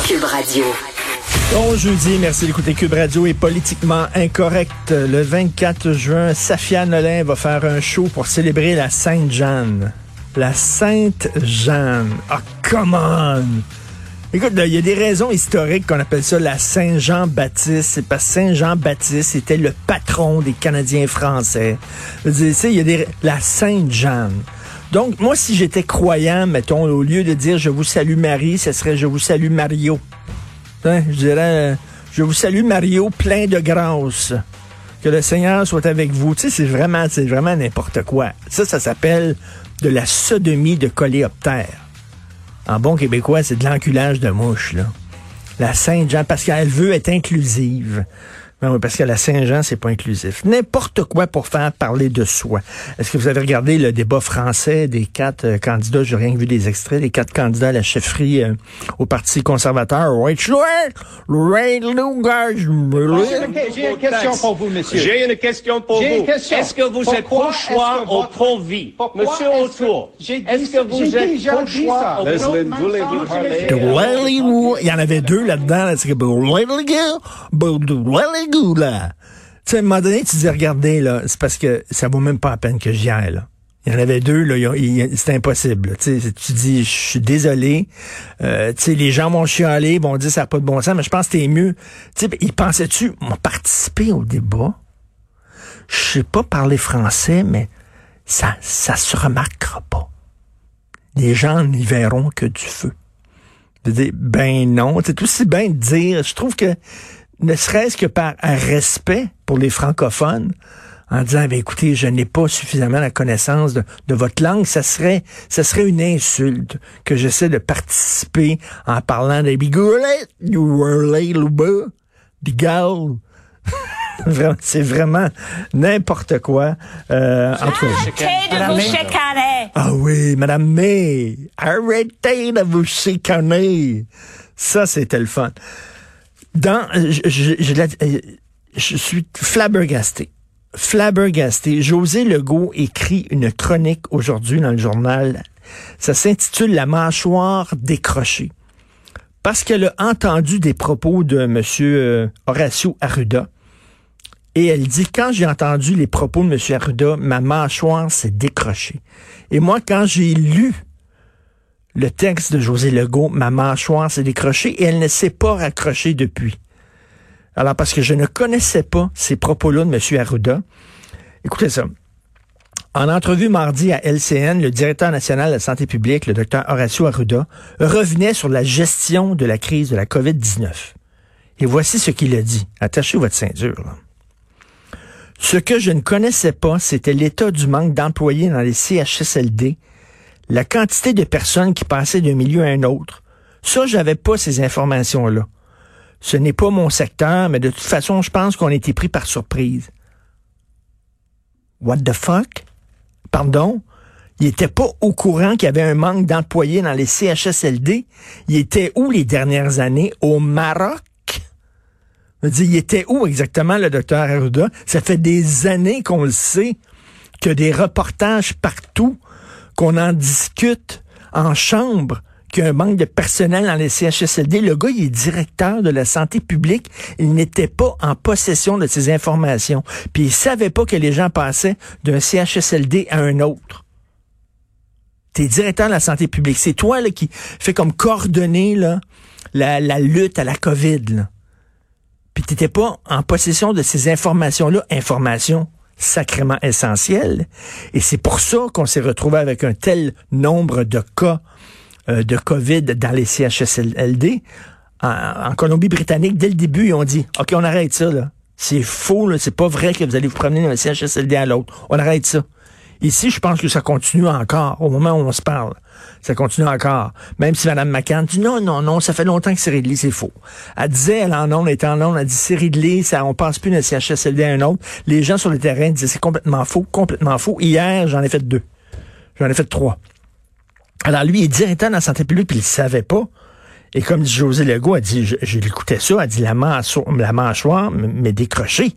Cube Radio. Bon jeudi, merci d'écouter Cube Radio est politiquement incorrect. Le 24 juin, Safia Nolin va faire un show pour célébrer la Sainte-Jeanne. La Sainte-Jeanne. Ah, come on! Écoute, il y a des raisons historiques qu'on appelle ça la Saint-Jean-Baptiste. C'est parce que Saint-Jean-Baptiste était le patron des Canadiens français. Je veux il y a des... La Sainte-Jeanne. Donc, moi, si j'étais croyant, mettons, au lieu de dire « Je vous salue Marie », ce serait « Je vous salue Mario ». Hein, je dirais, euh, je vous salue Mario, plein de grâce. Que le Seigneur soit avec vous. Tu sais, c'est vraiment, c'est vraiment n'importe quoi. Ça, ça s'appelle de la sodomie de coléoptère. En bon québécois, c'est de l'enculage de mouche, là. La Sainte-Jean, parce qu'elle veut être inclusive. Ben oui, parce que la Saint-Jean, c'est pas inclusif. N'importe quoi pour faire parler de soi. Est-ce que vous avez regardé le débat français des quatre euh, candidats? J'ai rien vu des extraits. Les quatre candidats à la chefferie euh, au Parti conservateur. Right, J'ai une question pour vous, monsieur. J'ai une question pour J'ai vous. une question. Est-ce que vous Pourquoi êtes est-ce choix ou pro vie? Monsieur Autour, J'ai dit est-ce que vous j'ai êtes dit choix ou pro parler? Il y en avait deux là-dedans. Là. Tu sais, à un moment donné, tu dis, regardez, là, c'est parce que ça vaut même pas la peine que j'y aille, là. Il y en avait deux, là, c'était impossible. Tu tu dis, je suis désolé. Euh, tu sais, les gens vont chialer, vont dire ça n'a pas de bon sens, mais je pense que c'était mieux. Tu sais, ils pensaient-tu, m'ont participé au débat? Je sais pas parler français, mais ça, ça se remarquera pas. Les gens n'y verront que du feu. De dire, ben non, c'est aussi bien de dire, je trouve que ne serait-ce que par un respect pour les francophones, en disant, ben écoutez, je n'ai pas suffisamment la connaissance de, de votre langue, ça serait, ça serait une insulte que j'essaie de participer en parlant des bigoulettes, du des gals. C'est vraiment n'importe quoi. Euh, en tout cas. de vous chicaner. Ah oui, Madame May, arrêtez de vous chicaner. Ça, c'était le fun. Dans, je, je, je la- euh, je suis flabbergasté. Flabbergasté. José Legault écrit une chronique aujourd'hui dans le journal. Ça s'intitule La mâchoire décrochée. Parce qu'elle a entendu des propos de M. euh, Horacio Arruda. Et elle dit, quand j'ai entendu les propos de M. Arruda, ma mâchoire s'est décrochée. Et moi, quand j'ai lu le texte de José Legault, ma mâchoire s'est décrochée et elle ne s'est pas raccrochée depuis. Alors, parce que je ne connaissais pas ces propos-là de M. Arruda. Écoutez ça. En entrevue mardi à LCN, le directeur national de la santé publique, le docteur Horacio Arruda, revenait sur la gestion de la crise de la COVID-19. Et voici ce qu'il a dit. Attachez votre ceinture. Ce que je ne connaissais pas, c'était l'état du manque d'employés dans les CHSLD, la quantité de personnes qui passaient d'un milieu à un autre. Ça, j'avais pas ces informations-là. Ce n'est pas mon secteur, mais de toute façon, je pense qu'on a été pris par surprise. What the fuck? Pardon? Il était pas au courant qu'il y avait un manque d'employés dans les CHSLD. Il était où les dernières années? Au Maroc? Je il était où exactement le docteur Arruda? Ça fait des années qu'on le sait, que des reportages partout, qu'on en discute en chambre, qu'il y a un manque de personnel dans les CHSLD. Le gars, il est directeur de la santé publique. Il n'était pas en possession de ces informations. Puis il savait pas que les gens passaient d'un CHSLD à un autre. T'es directeur de la santé publique. C'est toi qui fait comme coordonner la, lutte à la COVID. Là puis tu n'étais pas en possession de ces informations-là, informations sacrément essentielles. Et c'est pour ça qu'on s'est retrouvé avec un tel nombre de cas euh, de COVID dans les CHSLD. En, en Colombie-Britannique, dès le début, ils ont dit, OK, on arrête ça. là. C'est faux, là. c'est pas vrai que vous allez vous promener d'un CHSLD à l'autre. On arrête ça. Ici, je pense que ça continue encore, au moment où on se parle. Ça continue encore. Même si Mme McCann dit non, non, non, ça fait longtemps que c'est réglé, c'est faux. Elle disait, elle en ondes, elle était en ondes, elle dit c'est réglé, ça, on passe plus d'un CHSLD à un autre. Les gens sur le terrain disaient c'est complètement faux, complètement faux. Hier, j'en ai fait deux. J'en ai fait trois. Alors lui, il est directeur de la santé publique, puis il le savait pas. Et comme dit José Legault, elle dit, l'écoutais ça, elle dit la, mâchoire, la mâchoire m'est décrochée.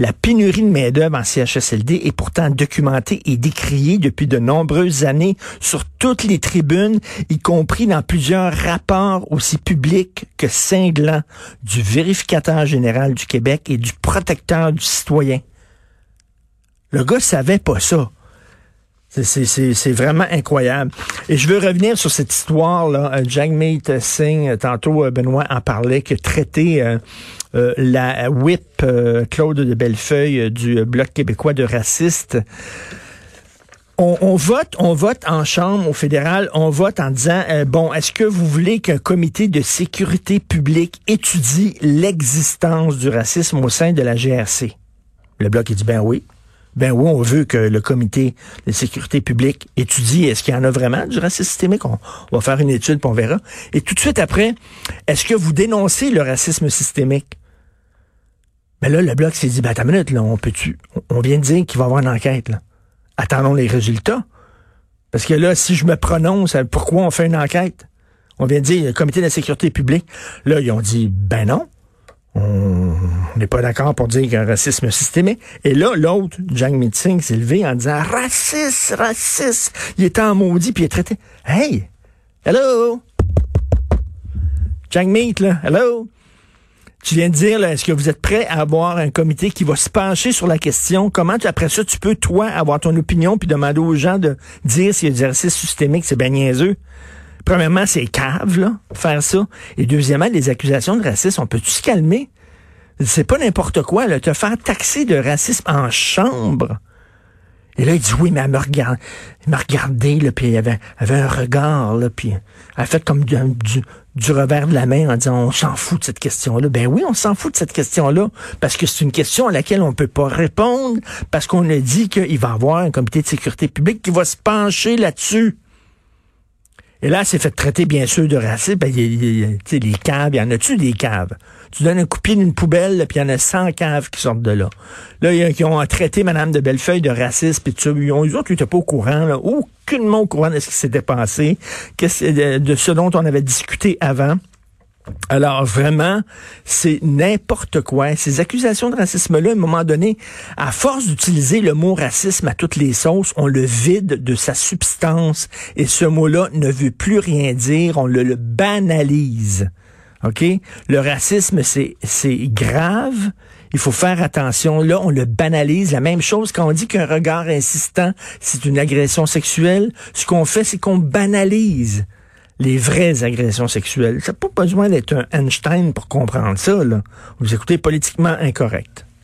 La pénurie de main-d'œuvre en CHSLD est pourtant documentée et décriée depuis de nombreuses années sur toutes les tribunes, y compris dans plusieurs rapports aussi publics que cinglants du vérificateur général du Québec et du protecteur du citoyen. Le gars savait pas ça. C'est vraiment incroyable. Et je veux revenir sur cette histoire-là. Euh, Jagmeet Singh, tantôt euh, Benoît en parlait, que traité euh, euh, la whip Claude de Bellefeuille du Bloc québécois de raciste. On, on, vote, on vote en chambre au fédéral, on vote en disant bon, est-ce que vous voulez qu'un comité de sécurité publique étudie l'existence du racisme au sein de la GRC? Le bloc il dit ben oui. Ben oui, on veut que le comité de sécurité publique étudie est-ce qu'il y en a vraiment du racisme systémique? On, va faire une étude, puis on verra. Et tout de suite après, est-ce que vous dénoncez le racisme systémique? Ben là, le bloc s'est dit, ben attends minute, là, on peut-tu, on vient de dire qu'il va y avoir une enquête. Attendons les résultats. Parce que là, si je me prononce, pourquoi on fait une enquête? On vient de dire, le comité de sécurité publique. Là, ils ont dit, ben non. On n'est pas d'accord pour dire qu'il y a un racisme systémique. Et là, l'autre, Jang Singh, s'est levé en disant raciste, raciste. Il était en maudit, puis il est traité. Hey! Hello! Jang Meet, là, hello! Tu viens de dire, est-ce que vous êtes prêt à avoir un comité qui va se pencher sur la question? Comment, après ça, tu peux, toi, avoir ton opinion puis demander aux gens de dire s'il y a du racisme systémique? C'est bien niaiseux. Premièrement, c'est cave, là, faire ça. Et deuxièmement, les accusations de racisme, on peut-tu se calmer? C'est pas n'importe quoi, là, te faire taxer de racisme en chambre. Et là, il dit oui, mais elle me regarde, il m'a regardé, là, puis avait, avait un regard, là, puis elle a fait comme du, du, revers de la main en disant on s'en fout de cette question-là. Ben oui, on s'en fout de cette question-là, parce que c'est une question à laquelle on peut pas répondre, parce qu'on a dit qu'il va y avoir un comité de sécurité publique qui va se pencher là-dessus. Et là, c'est fait traiter, bien sûr, de racisme. Ben, les caves, il y en a-tu des caves? Tu donnes un coup de pied d'une poubelle, puis il y en a 100 caves qui sortent de là. Là, il y a qui ont traité Mme de Bellefeuille de racisme, puis tout Ils ont, eux autres, ils n'étaient pas au courant, là. Aucunement au courant de ce qui s'était passé, de ce dont on avait discuté avant. Alors vraiment, c'est n'importe quoi. Ces accusations de racisme-là, à un moment donné, à force d'utiliser le mot racisme à toutes les sauces, on le vide de sa substance et ce mot-là ne veut plus rien dire, on le, banalise. OK? Le racisme, c'est, c'est grave. Il faut faire attention. Là, on le banalise. La même chose quand on dit qu'un regard insistant, c'est une agression sexuelle. Ce qu'on fait, c'est qu'on banalise les vraies agressions sexuelles. Ça n'a pas besoin d'être un Einstein pour comprendre ça. Là. Vous écoutez politiquement incorrect.